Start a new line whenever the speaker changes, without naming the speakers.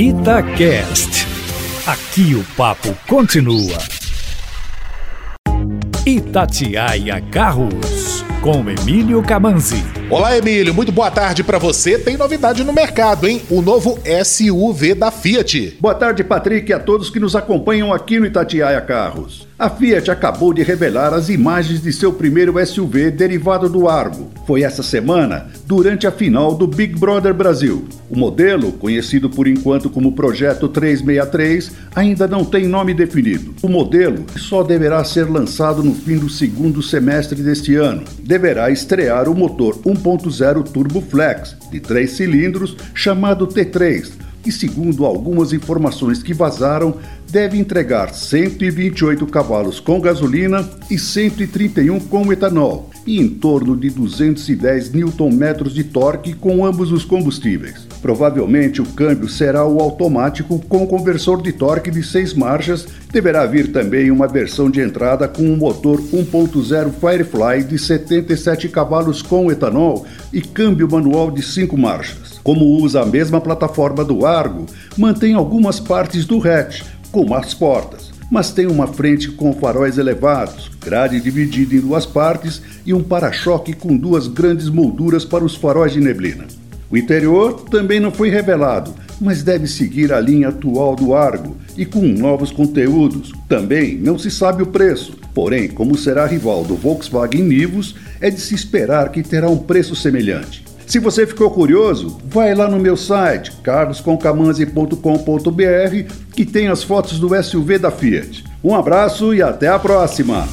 Itacast. Aqui o papo continua. Itatiaia Carros, com Emílio Camanzi.
Olá, Emílio, muito boa tarde para você. Tem novidade no mercado, hein? O novo SUV da Fiat.
Boa tarde, Patrick, e a todos que nos acompanham aqui no Itatiaia Carros. A Fiat acabou de revelar as imagens de seu primeiro SUV derivado do Argo. Foi essa semana, durante a final do Big Brother Brasil. O modelo, conhecido por enquanto como Projeto 363, ainda não tem nome definido. O modelo só deverá ser lançado no fim do segundo semestre deste ano. Deverá estrear o motor 1.0 Turbo Flex, de 3 cilindros, chamado T3 e, segundo algumas informações que vazaram, deve entregar 128 cavalos com gasolina e 131 com etanol, e em torno de 210 Nm de torque com ambos os combustíveis. Provavelmente o câmbio será o automático com conversor de torque de 6 marchas. Deverá vir também uma versão de entrada com um motor 1.0 Firefly de 77 cavalos com etanol e câmbio manual de 5 marchas. Como usa a mesma plataforma do Argo, mantém algumas partes do hatch, como as portas, mas tem uma frente com faróis elevados, grade dividida em duas partes e um para-choque com duas grandes molduras para os faróis de neblina. O interior também não foi revelado, mas deve seguir a linha atual do Argo e com novos conteúdos. Também não se sabe o preço, porém, como será rival do Volkswagen Nivus, é de se esperar que terá um preço semelhante. Se você ficou curioso, vai lá no meu site carlosconcamanzi.com.br que tem as fotos do SUV da Fiat. Um abraço e até a próxima!